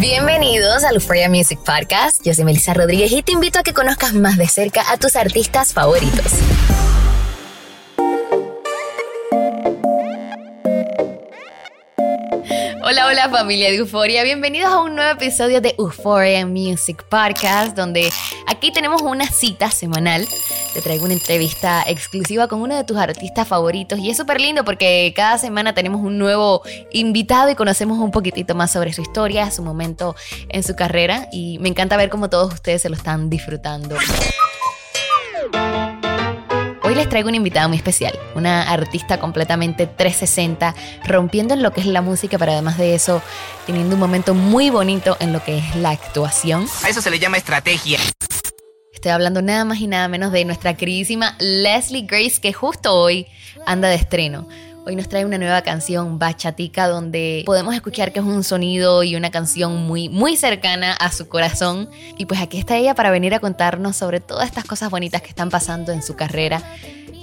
Bienvenidos al Euphoria Music Podcast. Yo soy Melissa Rodríguez y te invito a que conozcas más de cerca a tus artistas favoritos. Hola, hola familia de Euphoria, bienvenidos a un nuevo episodio de Euphoria Music Podcast, donde aquí tenemos una cita semanal. Te traigo una entrevista exclusiva con uno de tus artistas favoritos y es súper lindo porque cada semana tenemos un nuevo invitado y conocemos un poquitito más sobre su historia, su momento en su carrera y me encanta ver cómo todos ustedes se lo están disfrutando. Hoy les traigo una invitada muy especial, una artista completamente 360, rompiendo en lo que es la música, pero además de eso, teniendo un momento muy bonito en lo que es la actuación. A eso se le llama estrategia. Estoy hablando nada más y nada menos de nuestra queridísima Leslie Grace, que justo hoy anda de estreno. Hoy nos trae una nueva canción, Bachatica, donde podemos escuchar que es un sonido y una canción muy, muy cercana a su corazón. Y pues aquí está ella para venir a contarnos sobre todas estas cosas bonitas que están pasando en su carrera.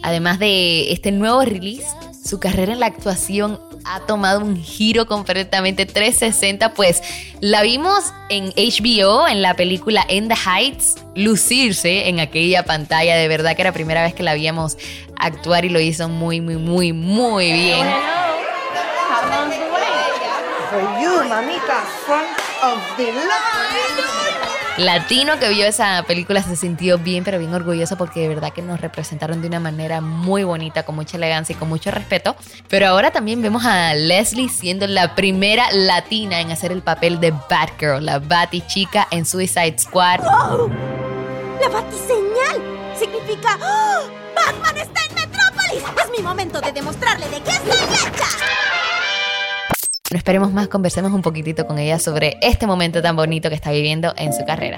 Además de este nuevo release, su carrera en la actuación ha tomado un giro completamente 360, pues la vimos en HBO, en la película In the Heights, lucirse en aquella pantalla, de verdad que era la primera vez que la víamos actuar y lo hizo muy, muy, muy, muy bien. For you, mamita, front of the line. Latino que vio esa película se sintió bien, pero bien orgulloso porque de verdad que nos representaron de una manera muy bonita, con mucha elegancia y con mucho respeto. Pero ahora también vemos a Leslie siendo la primera latina en hacer el papel de Batgirl, la Batichica en Suicide Squad. ¡Oh! La batiseñal significa ¡Oh! ¡Batman está en Metrópolis! Es mi momento de demostrarle de qué estoy hecha. No esperemos más, conversemos un poquitito con ella sobre este momento tan bonito que está viviendo en su carrera.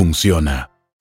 funciona.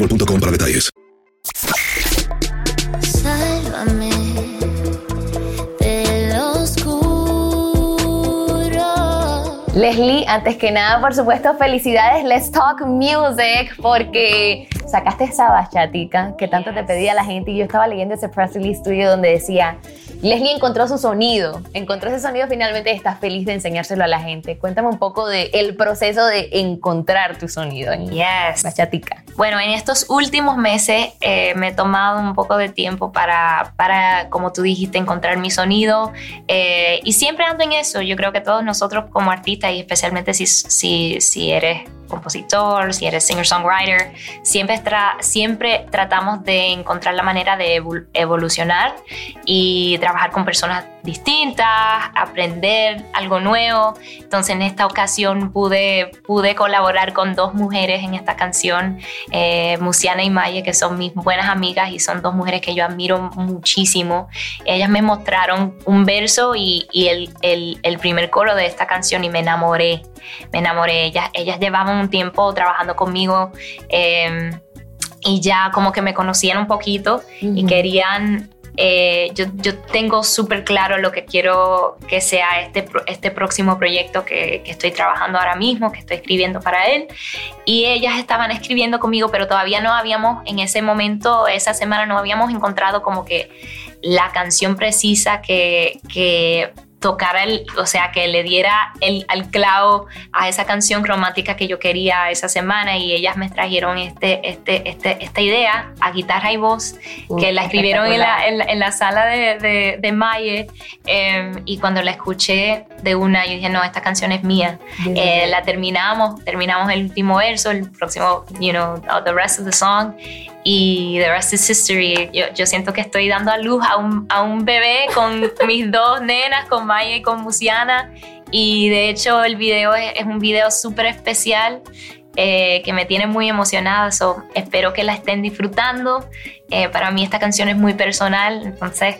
boostmobile.com para detalles. Sálvame del oscuro. Leslie, antes que nada, por supuesto, felicidades. Let's Talk Music, porque sacaste esa bachatica que tanto te pedía la gente. Y yo estaba leyendo ese press release tuyo donde decía: Leslie encontró su sonido, encontró ese sonido finalmente y está feliz de enseñárselo a la gente. Cuéntame un poco del el proceso de encontrar tu sonido en Yes. bachatica. Bueno, en estos últimos meses eh, me he tomado un poco de tiempo para, para como tú dijiste, encontrar mi sonido. eh, y siempre ando en eso. Yo creo que todos nosotros como artistas, y especialmente si, si, si eres compositor, si eres singer-songwriter, siempre, tra- siempre tratamos de encontrar la manera de evol- evolucionar y trabajar con personas distintas, aprender algo nuevo. Entonces en esta ocasión pude, pude colaborar con dos mujeres en esta canción, eh, Musiana y Maye, que son mis buenas amigas y son dos mujeres que yo admiro muchísimo. Ellas me mostraron un verso y, y el, el- el primer coro de esta canción y me enamoré. Me enamoré. Ellas, ellas llevaban un tiempo trabajando conmigo. eh, y ya como que me conocían un poquito y querían eh, yo, yo tengo súper claro lo que quiero que sea este, este próximo proyecto que, que estoy trabajando ahora mismo, que estoy escribiendo para él. Y ellas estaban escribiendo conmigo, pero todavía no habíamos, en ese momento, esa semana, no habíamos encontrado como que la canción precisa que, que tocara el, o sea, que le diera el, al clavo a esa canción romántica que yo quería esa semana y ellas me trajeron este, este, este, esta idea a guitarra y voz que la escribieron en la, en la, en la sala de, de, de Maye eh, y cuando la escuché de una yo dije no, esta canción es mía. Eh, la terminamos, terminamos el último verso, el próximo, you know, the rest of the song y the rest is history. Yo, yo siento que estoy dando a luz a un, a un bebé con mis dos nenas, con Maya y con Musiana. Y de hecho el video es, es un video súper especial eh, que me tiene muy emocionada. So, espero que la estén disfrutando. Eh, para mí esta canción es muy personal, entonces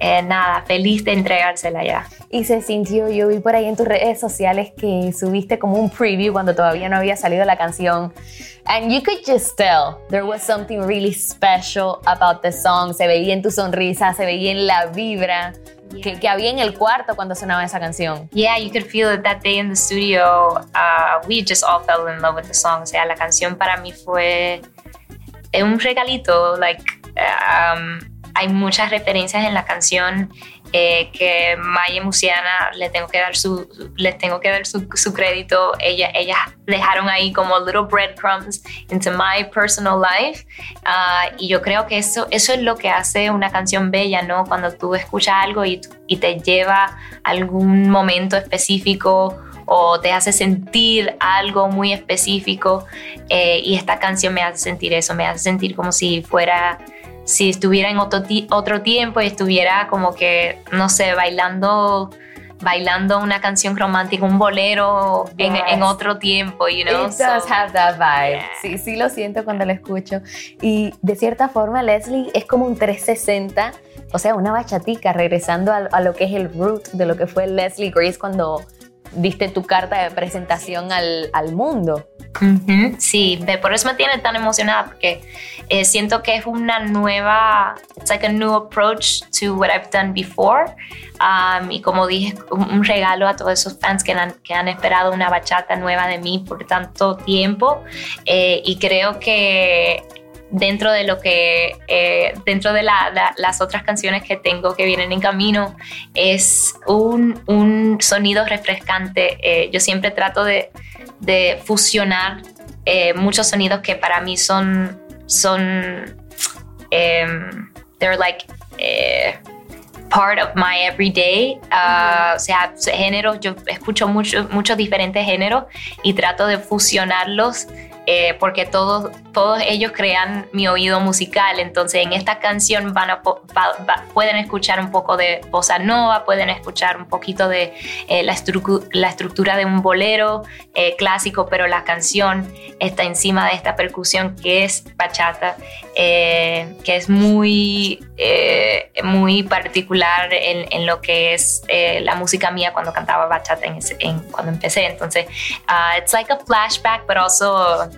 eh, nada, feliz de entregársela ya. Y se sintió, yo vi por ahí en tus redes sociales que subiste como un preview cuando todavía no había salido la canción. And you could just tell there was something really special about the song. Se veía en tu sonrisa, se veía en la vibra que, había en el cuarto cuando sonaba esa canción. Yeah, you could feel it that day in the studio. Uh, we just all fell in love with the song. O sea, la canción para mí fue eh, un regalito. Like, um, hay muchas referencias en la canción eh, que Maya Musiana le tengo que dar su, les tengo que dar su, su crédito. Ella, ellas dejaron ahí como little breadcrumbs into my personal life. Ah, y yo creo que eso, eso es lo que hace una canción bella, ¿no? Cuando tú escuchas algo y, y te lleva algún momento específico o te hace sentir algo muy específico. eh, y esta canción me hace sentir eso, me hace sentir como si fuera si estuviera en otro, otro tiempo y estuviera como que, no sé, bailando bailando una canción romántica, un bolero en, Yes. en otro tiempo, you know. It does So, have that vibe. Yeah. Sí, sí lo siento cuando lo escucho. Y de cierta forma, Leslie es como un 360, o sea, una bachatica, regresando a, a lo que es el root de lo que fue Leslie Grace cuando diste tu carta de presentación al, al mundo. Ujú, Sí, de- por eso me tiene tan emocionada porque eh, siento que es una nueva, it's like a new approach to what I've done before. Um, y como dije, un, un regalo a todos esos fans que han, que han esperado una bachata nueva de mí por tanto tiempo. Eh, y creo que dentro de lo que, eh, dentro de la- la- las otras canciones que tengo que vienen en camino, es un, un sonido refrescante. Eh, yo siempre trato de, de fusionar eh, muchos sonidos que para mí son, son, em, they're like, eh, part of my everyday. Uh, O sea, géneros, yo escucho mucho- muchos diferentes géneros y trato de fusionarlos eh, porque todos, todos ellos crean mi oído musical. Entonces en esta canción van a, pueden escuchar un poco de bossa nova, pueden escuchar un poquito de eh, la, la, estructura de un bolero eh, clásico, pero la canción está encima de esta percusión que es bachata, que es muy, muy particular en, en, lo que es la música mía cuando cantaba bachata en, en cuando empecé. Entonces, uh, it's like a flashback, but also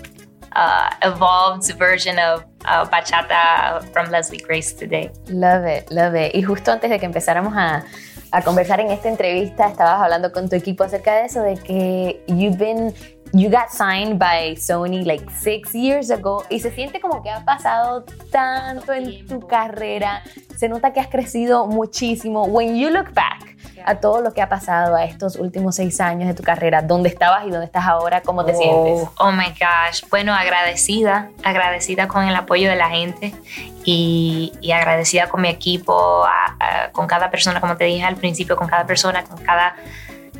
uh, evolved version of uh, bachata from Leslie Grace today. Love it, love it. Y justo antes de que empezáramos a, a conversar en esta entrevista, estabas hablando con tu equipo acerca de eso, de que you've been you got signed by Sony like six years ago y se siente como que ha pasado tanto en tu carrera. Se nota que has crecido muchísimo. When you look back, a todo lo que ha pasado a estos últimos seis años de tu carrera, dónde estabas y dónde estás ahora, cómo te sientes. Oh my gosh, bueno, agradecida, agradecida con el apoyo de la gente y, agradecida con mi equipo, con cada persona, como te dije al principio, con cada persona, con cada...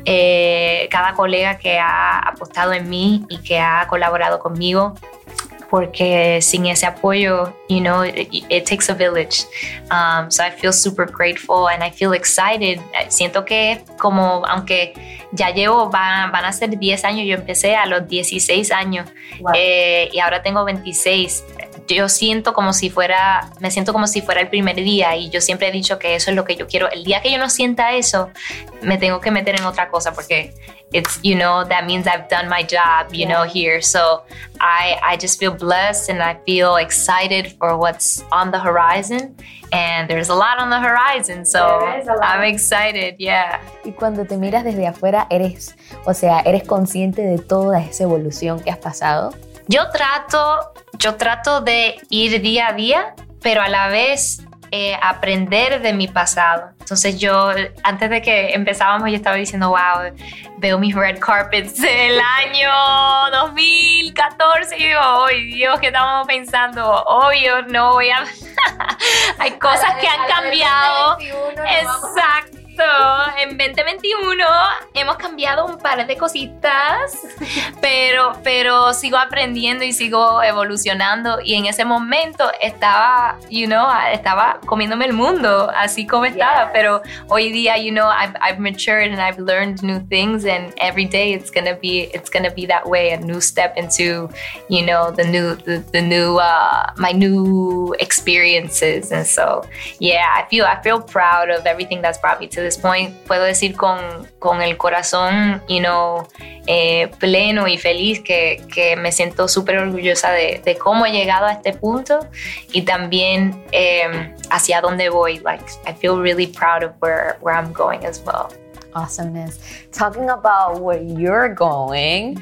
Eh, cada colega que ha apostado en mí y que ha colaborado conmigo porque sin ese apoyo, you know, it, it takes a village. Um, so I feel super grateful and I feel excited. Siento que como, aunque ya llevo, van, van a ser 10 años, yo empecé a los 16 años eh, y ahora tengo 26 yo siento como si fuera, me siento como si fuera el primer día y yo siempre he dicho que eso es lo que yo quiero. El día que yo no sienta eso, me tengo que meter en otra cosa porque it's, you know, that means I've done my job, you know, here. So I, I just feel blessed and I feel excited for what's on the horizon. And there's a lot on the horizon, so I'm excited, yeah. Y cuando te miras desde afuera, eres, o sea, eres consciente de toda esa evolución que has pasado. Yo trato, yo trato de ir día a día, pero a la vez eh, aprender de mi pasado. Entonces yo, antes de que empezábamos, yo estaba diciendo, wow, veo mis red carpets del año 2014 y digo, oh Dios, ¿qué estamos pensando? Obvio, no voy a... Hay cosas que han cambiado. Exacto en 2021 hemos cambiado un par de cositas, pero, pero sigo aprendiendo y sigo evolucionando. Y en ese momento estaba, you know, estaba comiéndome el mundo, así como estaba. Pero hoy día, you know, I've, I've matured and I've learned new things, and every day it's gonna be it's gonna be that way, a new step into, you know, the new the, the new uh, my new experiences. And so, yeah, I feel I feel proud of everything that's brought me to this point, puedo decir con, con el corazón you know, eh, pleno y feliz que, que me siento súper orgullosa de, de, cómo he llegado a este punto y también eh, hacia dónde voy. Like, I feel really proud of where, where I'm going as well. Awesomeness. Talking about where you're going.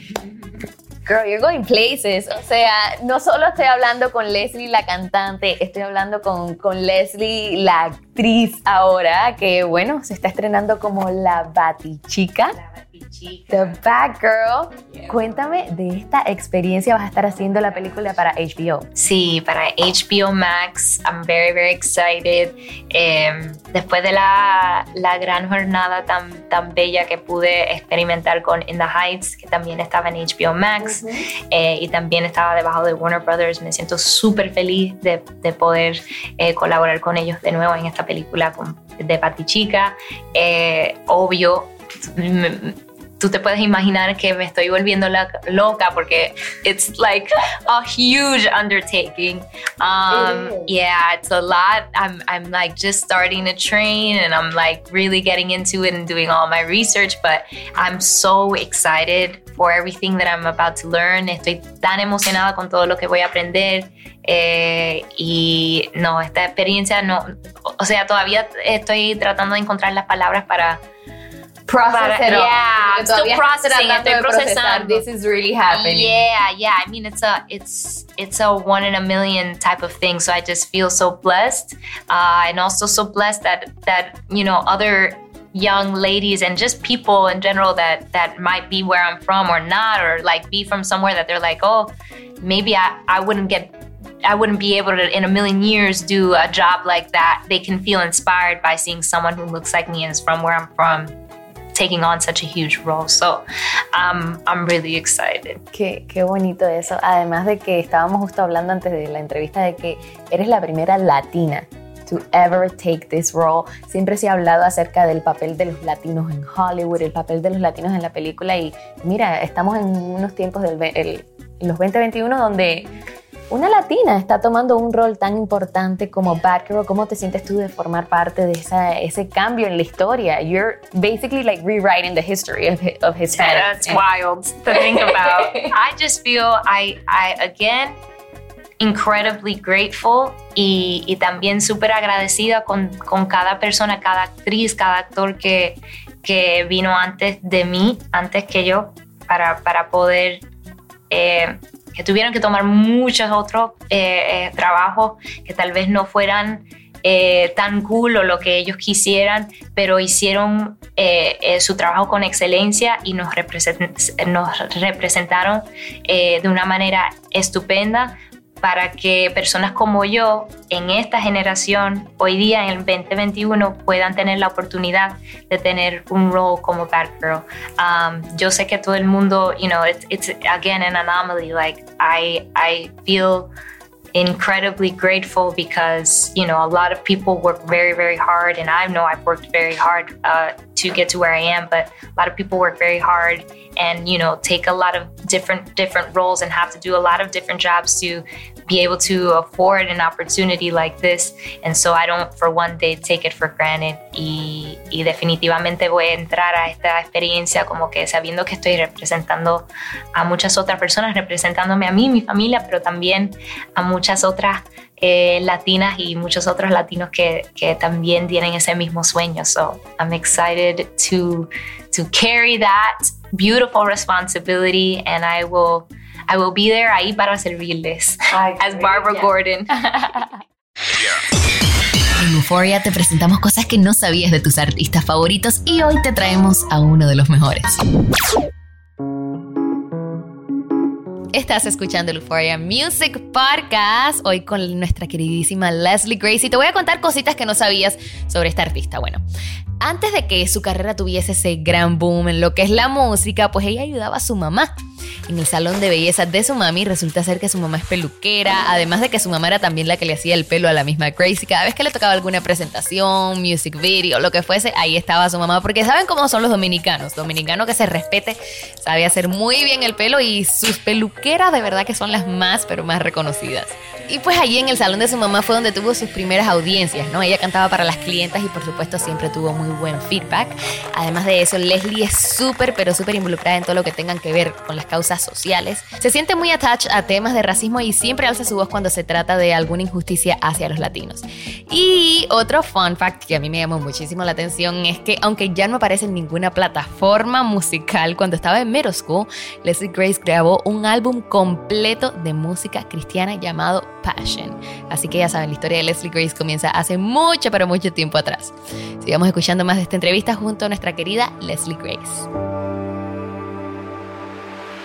Girl, you're going places. O sea, no solo estoy hablando con Leslie, la cantante, estoy hablando con, con Leslie, la actriz ahora, que bueno, se está estrenando como la Batichica. The Bad Girl. Cuéntame de esta experiencia. Vas a estar haciendo la película para HBO. Sí, para HBO Max. I'm very, very excited. Em, después de la, la, gran jornada tan, tan bella que pude experimentar con In the Heights, que también estaba en HBO Max eh, y también estaba debajo de Warner Brothers, me siento súper feliz de, de poder eh, colaborar con ellos de nuevo en esta película con, de Pati Chica. Eh, obvio, tú te puedes imaginar que me estoy volviendo loca porque it's like a huge undertaking. Um, yeah, it's a lot. I'm, I'm like just starting to train and I'm like really getting into it and doing all my research, but I'm so excited for everything that I'm about to learn. Estoy tan emocionada con todo lo que voy a aprender. Eh, y no, esta experiencia no, o sea, todavía estoy tratando de encontrar las palabras para process it all. yeah, I'm still processing estoy procesando. This is really happening. Yeah, yeah. I mean, it's a it's it's a one in a million type of thing. So I just feel so blessed, uh, and also so blessed that that you know other young ladies and just people in general that that might be where I'm from or not, or like be from somewhere that they're like, oh, maybe I I wouldn't get I wouldn't be able to, in a million years, do a job like that. They can feel inspired by seeing someone who looks like me and is from where I'm from taking on such a huge role. So I'm, I'm really excited. Qué, qué bonito eso. Además de que estábamos justo hablando antes de la entrevista de que eres la primera latina to ever take this role. Siempre se ha hablado acerca del papel de los latinos en Hollywood, el papel de los latinos en la película y mira, estamos en unos tiempos del el, los 2021 donde una latina está tomando un rol tan importante como Batgirl. ¿Cómo te sientes tú de formar parte de esa, ese cambio en la historia? You're basically like rewriting the history of, of Hispanic. That's wild to think about. I just feel I, I again, incredibly grateful y, y también súper agradecida con, con, cada persona, cada actriz, cada actor que, que vino antes de mí, antes que yo, para, para poder eh, que tuvieron que tomar muchos otros eh, eh, trabajos que tal vez no fueran eh, tan cool o lo que ellos quisieran, pero hicieron su trabajo con excelencia y nos, nos representaron de una manera estupenda para que personas como yo en esta generación, hoy día en el 2021, puedan tener la oportunidad de tener un rol como Batgirl. Um, yo sé que todo el mundo, you know, it's, it's again an anomaly. Like I, I feel incredibly grateful because you know a lot of people work very very hard and i know i've worked very hard uh, to get to where i am but a lot of people work very hard and you know take a lot of different different roles and have to do a lot of different jobs to be able to afford an opportunity like this. And so I don't for one day take it for granted. Y, y definitivamente voy a entrar a esta experiencia como que sabiendo que estoy representando a muchas otras personas, representándome a mí, mi familia, pero también a muchas otras eh, latinas y muchos otros latinos que, que también tienen ese mismo sueño. So I'm excited to, to carry that beautiful responsibility and I will I will be there ahí para servirles. as Barbara Gordon. En Euphoria te presentamos cosas que no sabías de tus artistas favoritos y hoy te traemos a uno de los mejores. Estás escuchando el Euphoria Music Podcast, hoy con nuestra queridísima Leslie Grace y te voy a contar cositas que no sabías sobre esta artista. Bueno, antes de que su carrera tuviese ese gran boom en lo que es la música, pues ella ayudaba a su mamá en el salón de belleza de su mami. Resulta ser que su mamá es peluquera, además de que su mamá era también la que le hacía el pelo a la misma Gracie. Cada vez que le tocaba alguna presentación, music video, lo que fuese, ahí estaba su mamá. Porque saben cómo son los dominicanos. Dominicano que se respete, sabe hacer muy bien el pelo y sus de verdad que son las más, pero más reconocidas. Y pues allí en el salón de su mamá fue donde tuvo sus primeras audiencias, ¿no? Ella cantaba para las clientas y por supuesto siempre tuvo muy buen feedback. Además de eso, Leslie es súper, pero súper involucrada en todo lo que tengan que ver con las causas sociales. Se siente muy attached a temas de racismo y siempre alza su voz cuando se trata de alguna injusticia hacia los latinos. Y otro fun fact que a mí me llamó muchísimo la atención es que aunque ya no aparece en ninguna plataforma musical, cuando estaba en middle school, Leslie Grace grabó un álbum completo de música cristiana llamado Así que ya saben, la historia de Leslie Grace comienza hace mucho, pero mucho tiempo atrás. Sigamos escuchando más de esta entrevista junto a nuestra querida Leslie Grace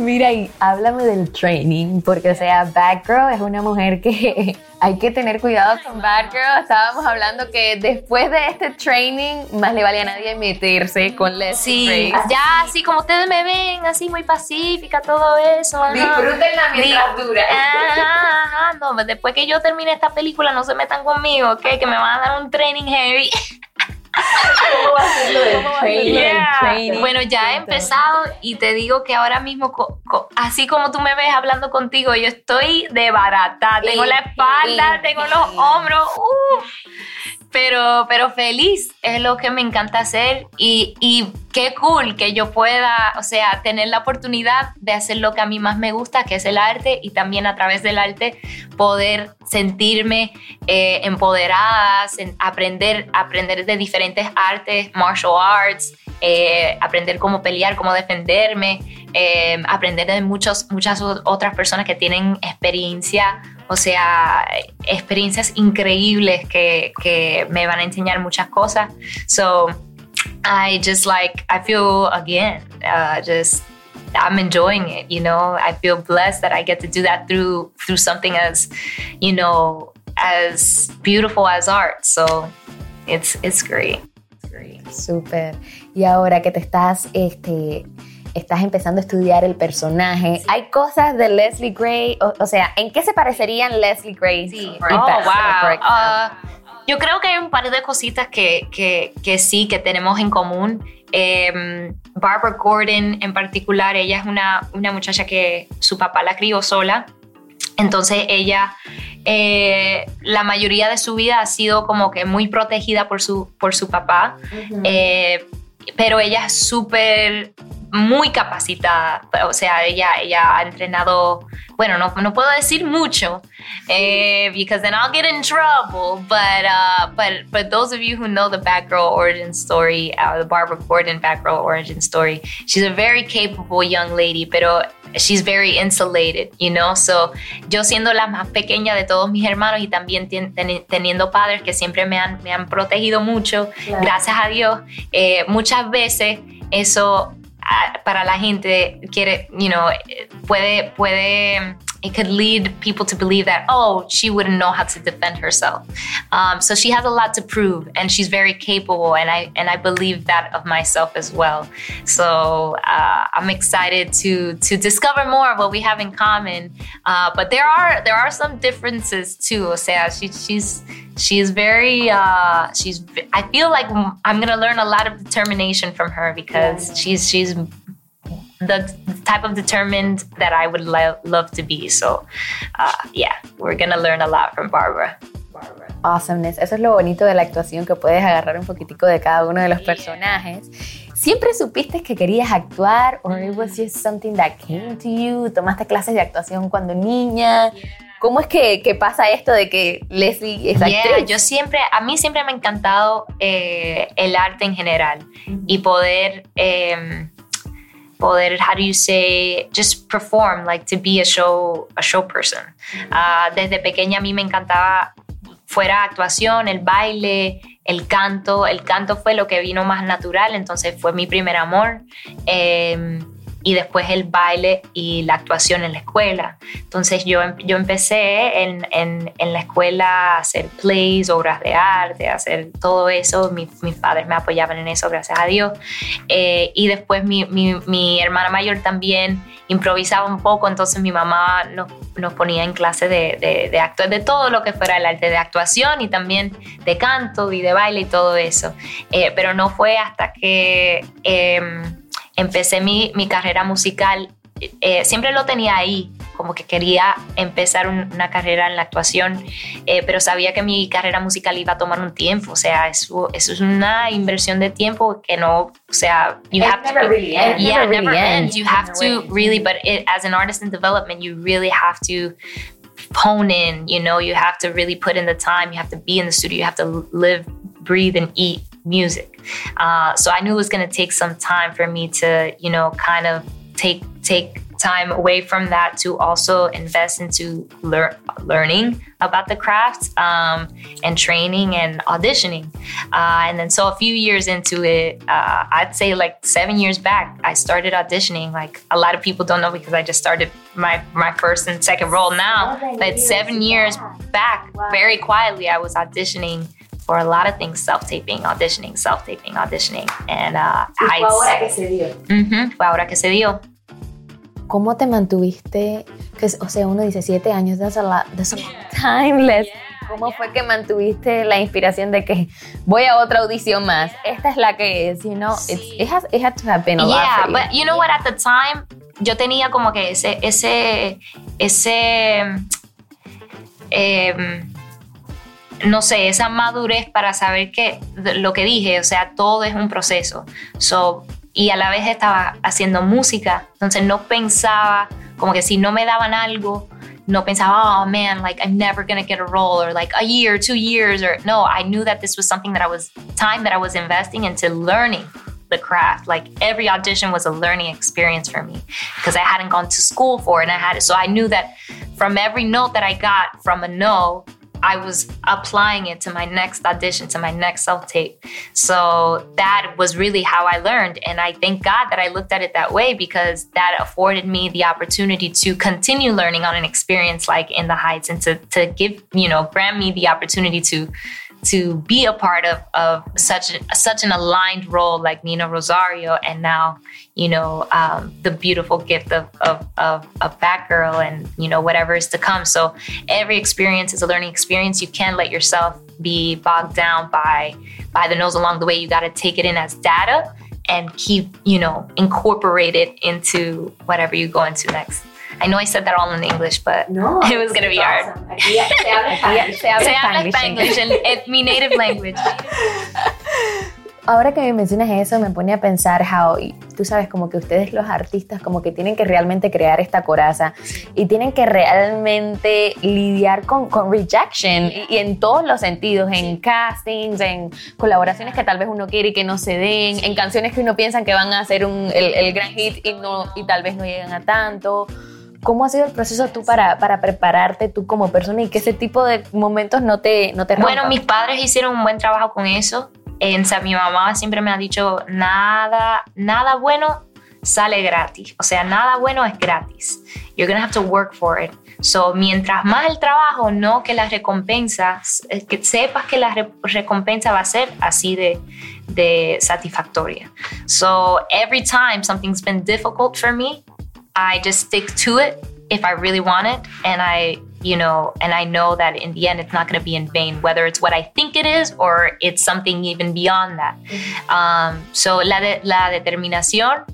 Mira, y háblame del training, porque o sea, Bad Girl es una mujer que hay que tener cuidado con Bad Girl. Estábamos hablando que después de este training, más le vale a nadie meterse con Leslie Sí, ya así como ustedes me ven, así muy pacífica, todo eso. Disfrútenla mientras dura. Ajá, ajá, no, pues después que yo termine esta película, no se metan conmigo, ¿ok? Que me van a dar un training heavy. ¿Cómo va a ser lo del training? Yeah. Training. Bueno, ya he empezado y te digo que ahora mismo, co- co- así como tú me ves hablando contigo, yo estoy de barata. Tengo la espalda, tengo los hombros. uh. Pero, pero feliz es lo que me encanta hacer y, y qué cool que yo pueda, o sea, tener la oportunidad de hacer lo que a mí más me gusta, que es el arte, y también a través del arte poder sentirme eh, empoderada, aprender, aprender de diferentes artes, martial arts, eh, aprender cómo pelear, cómo defenderme, eh, aprender de muchos, muchas otras personas que tienen experiencia, o sea, experiencias increíbles que, que me van a enseñar muchas cosas. So, I just like, I feel again, uh, just I'm enjoying it, you know. I feel blessed that I get to do that through through something as, you know, as beautiful as art. So it's it's great. It's great. Súper. Y ahora que te estás, este, estás empezando a estudiar el personaje, hay cosas de Leslie Gray, o, o sea, ¿en qué se parecerían Leslie Gray? y Oh, wow. Yo creo que hay un par de cositas que, que, que sí, que tenemos en común. Eh, Barbara Gordon en particular, ella es una, una muchacha que su papá la crió sola. Entonces ella, eh, la mayoría de su vida ha sido como que muy protegida por su, por su papá. Eh, pero ella es súper, muy capacitada. O sea, ella, ella ha entrenado, bueno, no, no puedo decir mucho, eh, because then I'll get in trouble. But, uh, but, but those of you who know the Batgirl origin story, uh, the Barbara Gordon Batgirl origin story, she's a very capable young lady, pero she's very insulated, you know? So, yo siendo la más pequeña de todos mis hermanos y también teni- teniendo padres que siempre me han, me han protegido mucho, Claro. gracias a Dios, eh, muchas veces eso para la gente quiere, you know, puede, puede, it could lead people to believe that, oh, she wouldn't know how to defend herself. Um, so she has a lot to prove and she's very capable and I, and I believe that of myself as well. So uh, I'm excited to, to discover more of what we have in common. Uh, but there are, there are some differences too. O sea, she, she's, she's very, uh, she's, I feel like I'm gonna learn a lot of determination from her because she's, she's the type of determined that I would lo- love to be. So, uh, yeah, we're gonna learn a lot from Barbara. Barbara. Awesomeness. Eso es lo bonito de la actuación, que puedes agarrar un poquitico de cada uno de los personajes. ¿Siempre supiste que querías actuar o it was just something that came to you? ¿Tomaste clases de actuación cuando niña? ¿Cómo es que, que pasa esto de que Leslie es Yeah, actriz? yo siempre, a mí siempre me ha encantado eh, el arte en general y poder, em, poder, how do you say, just perform, like to be a show, a show person. Ah, desde pequeña a mí me encantaba fuera actuación, el baile, el canto. El canto fue lo que vino más natural, entonces fue mi primer amor. Em, y después el baile y la actuación en la escuela. Entonces yo, em- yo empecé en, en- en la escuela a hacer plays, obras de arte, a hacer todo eso. Mi- mis padres me apoyaban en eso, gracias a Dios. Eh, y después mi, mi- mi hermana mayor también improvisaba un poco, entonces mi mamá nos, nos ponía en clase de, de, de de todo lo que fuera el arte de actuación y también de canto y de baile y todo eso. Eh, pero no fue hasta que em, empecé mi, mi carrera musical, eh, siempre lo tenía ahí, como que quería empezar una carrera en la actuación, eh, pero sabía que mi carrera musical iba a tomar un tiempo, o sea, eso, eso es una inversión de tiempo que no, o sea, you have never to, really ends. yeah, Never never really ends. ends. You have to really, but it, as an artist in development, you really have to hone in, you know, you have to really put in the time, you have to be in the studio, you have to live, breathe, and eat music. Uh, so I knew it was going to take some time for me to, you know, kind of take take time away from that to also invest into lear- learning about the craft um, and training and auditioning. Uh, and then so a few years into it, uh, I'd say like seven years back, I started auditioning. Like a lot of people don't know because I just started my my first and second role now. But seven years back, very quietly, I was auditioning for a lot of things, self-taping, auditioning, self-taping, auditioning, and uh, Y fue ahora que se dio. Ujú, fue ahora que se dio. ¿Cómo te mantuviste? Que, o sea, uno dice siete años, that's a lot, that's a long time. Les- ¿Cómo fue que mantuviste la inspiración de que voy a otra audición más? Esta es la que es, you know, it's, it, has, it had to have been a lot Yeah, for you. but you know what? At the time, yo tenía como que ese, ese, ese, em, no sé, esa madurez para saber que lo que dije, o sea, todo es un proceso. So, y a la vez estaba haciendo música, entonces no pensaba como que si no me daban algo, no pensaba, oh man, like I'm never gonna get a role or like a year, two years, or no, I knew that this was something that I was, time that I was investing into learning the craft. Like every audition was a learning experience for me because I hadn't gone to school for it and I had it. So I knew that from every note that I got from a no, I was applying it to my next audition, to my next self tape. So that was really how I learned. And I thank God that I looked at it that way because that afforded me the opportunity to continue learning on an experience like In the Heights and to, to give, you know, grant me the opportunity to to be a part of of such a, such an aligned role like Nina Rosario, and now you know um, the beautiful gift of, of of of Batgirl, and you know whatever is to come. So every experience is a learning experience. You can't let yourself be bogged down by by the nose along the way. You got to take it in as data and keep you know incorporate it into whatever you go into next. I know I said that all in English, but No, it was gonna be hard. Aquí se habla Spanglish. Se habla Spanglish en, en mi native language. Ahora que me mencionas eso, me pone a pensar how, tú sabes, como que ustedes los artistas como que tienen que realmente crear esta coraza y tienen que realmente lidiar con, con rejection y, y en todos los sentidos, en castings, en colaboraciones que tal vez uno quiere y que no se den, en canciones que uno piensa que van a ser un- el, el gran hit y, no, y tal vez no llegan a tanto. ¿Cómo ha sido el proceso tú para, para prepararte tú como persona y que ese tipo de momentos no te, no te Bueno, rompan? mis padres hicieron un buen trabajo con eso. En, o sea, mi mamá siempre me ha dicho, nada, nada bueno sale gratis. O sea, nada bueno es gratis. You're gonna have to work for it. So, mientras más el trabajo, no que la recompensa, eh, que sepas que la re- recompensa va a ser así de, de satisfactoria. So, every time something's been difficult for me, I just stick to it if I really want it. And I, you know, and I know that in the end it's not going to be in vain, whether it's what I think it is or it's something even beyond that. Um, so la, la determinación,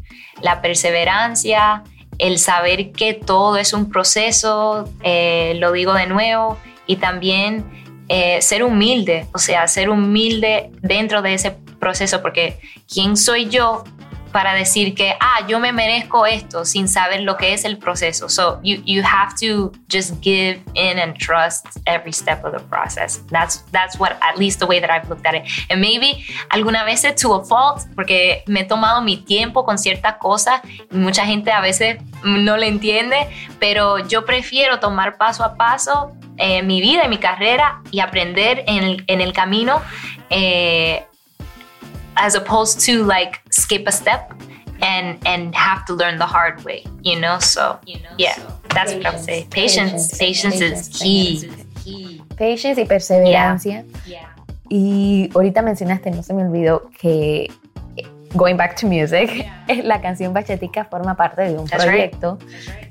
la perseverancia, el saber que todo es un proceso, eh, lo digo de nuevo, y también eh, ser humilde, o sea, ser humilde dentro de ese proceso, porque ¿quién soy yo para decir que, ah, yo me merezco esto sin saber lo que es el proceso? So you, you have to just give in and trust every step of the process. That's, that's what, at least the way that I've looked at it. And maybe alguna vez to a fault, porque me he tomado mi tiempo con ciertas cosas y mucha gente a veces no le entiende, pero yo prefiero tomar paso a paso eh, mi vida y mi carrera y aprender en el, en el camino eh, as opposed to like skip a step and and have to learn the hard way you know? So you know, yeah that's what i would say. Patience patience, is key. Patience y perseverancia. Yeah. Y ahorita mencionaste, no se me olvidó, que Going Back to Music, la canción Bachatica forma parte de un That's right. proyecto.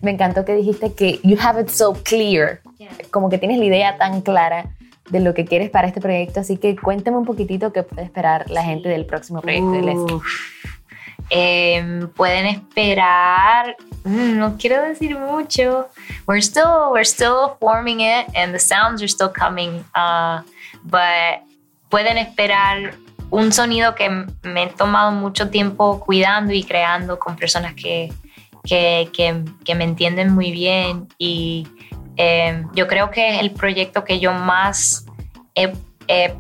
Me encantó que dijiste que you have it so clear, como que tienes la idea tan clara de lo que quieres para este proyecto, así que cuéntame un poquitito qué puede esperar la gente del próximo proyecto de Leslie. Eh, pueden esperar. mm, No quiero decir mucho. We're still we're still forming it, and the sounds are still coming. Uh, but pueden esperar un sonido que me he tomado mucho tiempo cuidando y creando con personas que, que, que- que me entienden muy bien. Y eh, yo creo que es el proyecto que yo más he,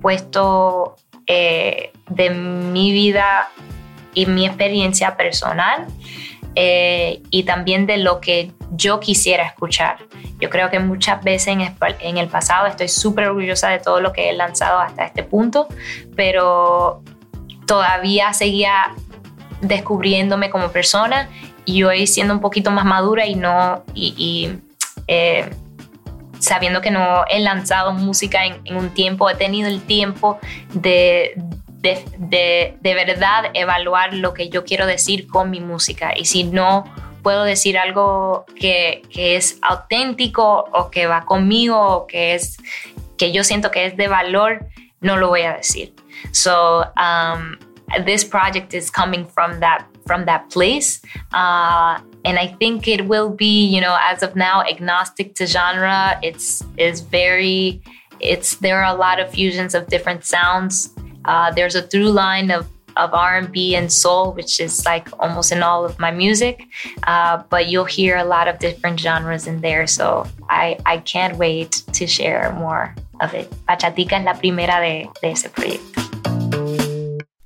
puesto eh, de mi vida y mi experiencia personal eh, y también de lo que yo quisiera escuchar. Yo creo que muchas veces en, en el pasado estoy súper orgullosa de todo lo que he lanzado hasta este punto, pero todavía seguía descubriéndome como persona y hoy siendo un poquito más madura y no eh, sabiendo que no he lanzado música en, un tiempo, he tenido el tiempo de, de, de, de verdad evaluar lo que yo quiero decir con mi música. Y si no puedo decir algo que, que es auténtico o que va conmigo o que, es, que yo siento que es de valor, no lo voy a decir. So, um, this project is coming from that from that place uh, and i think it will be you know as of now agnostic to genre it's is very it's there are a lot of fusions of different sounds uh, there's a through line of of R&B and soul, which is like almost in all of my music, uh, but you'll hear a lot of different genres in there. So I, I can't wait to share more of it. Bachatica es la primera de, de ese proyecto.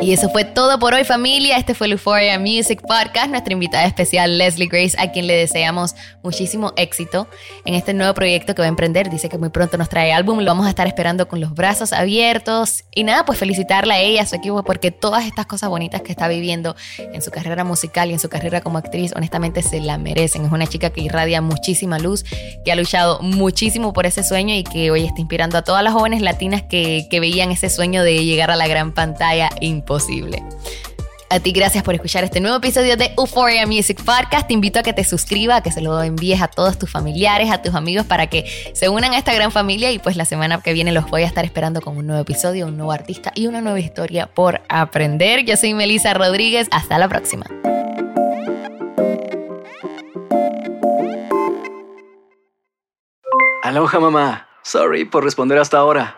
Y eso fue todo por hoy familia. Este fue el Euphoria Music Podcast. Nuestra invitada especial Leslie Grace, a quien le deseamos muchísimo éxito en este nuevo proyecto que va a emprender. Dice que muy pronto nos trae álbum. Lo vamos a estar esperando con los brazos abiertos. Y nada, pues felicitarla a ella, a su equipo, porque todas estas cosas bonitas que está viviendo en su carrera musical y en su carrera como actriz, honestamente se la merecen. Es una chica que irradia muchísima luz, que ha luchado muchísimo por ese sueño y que hoy está inspirando a todas las jóvenes latinas que, que veían ese sueño de llegar a la gran pantalla imposible. A ti gracias por escuchar este nuevo episodio de Euphoria Music Podcast. Te invito a que te suscribas, a que se lo envíes a todos tus familiares, a tus amigos para que se unan a esta gran familia y pues la semana que viene los voy a estar esperando con un nuevo episodio, un nuevo artista y una nueva historia por aprender. Yo soy Melissa Rodríguez. Hasta la próxima. Aloha mamá. Sorry por responder hasta ahora.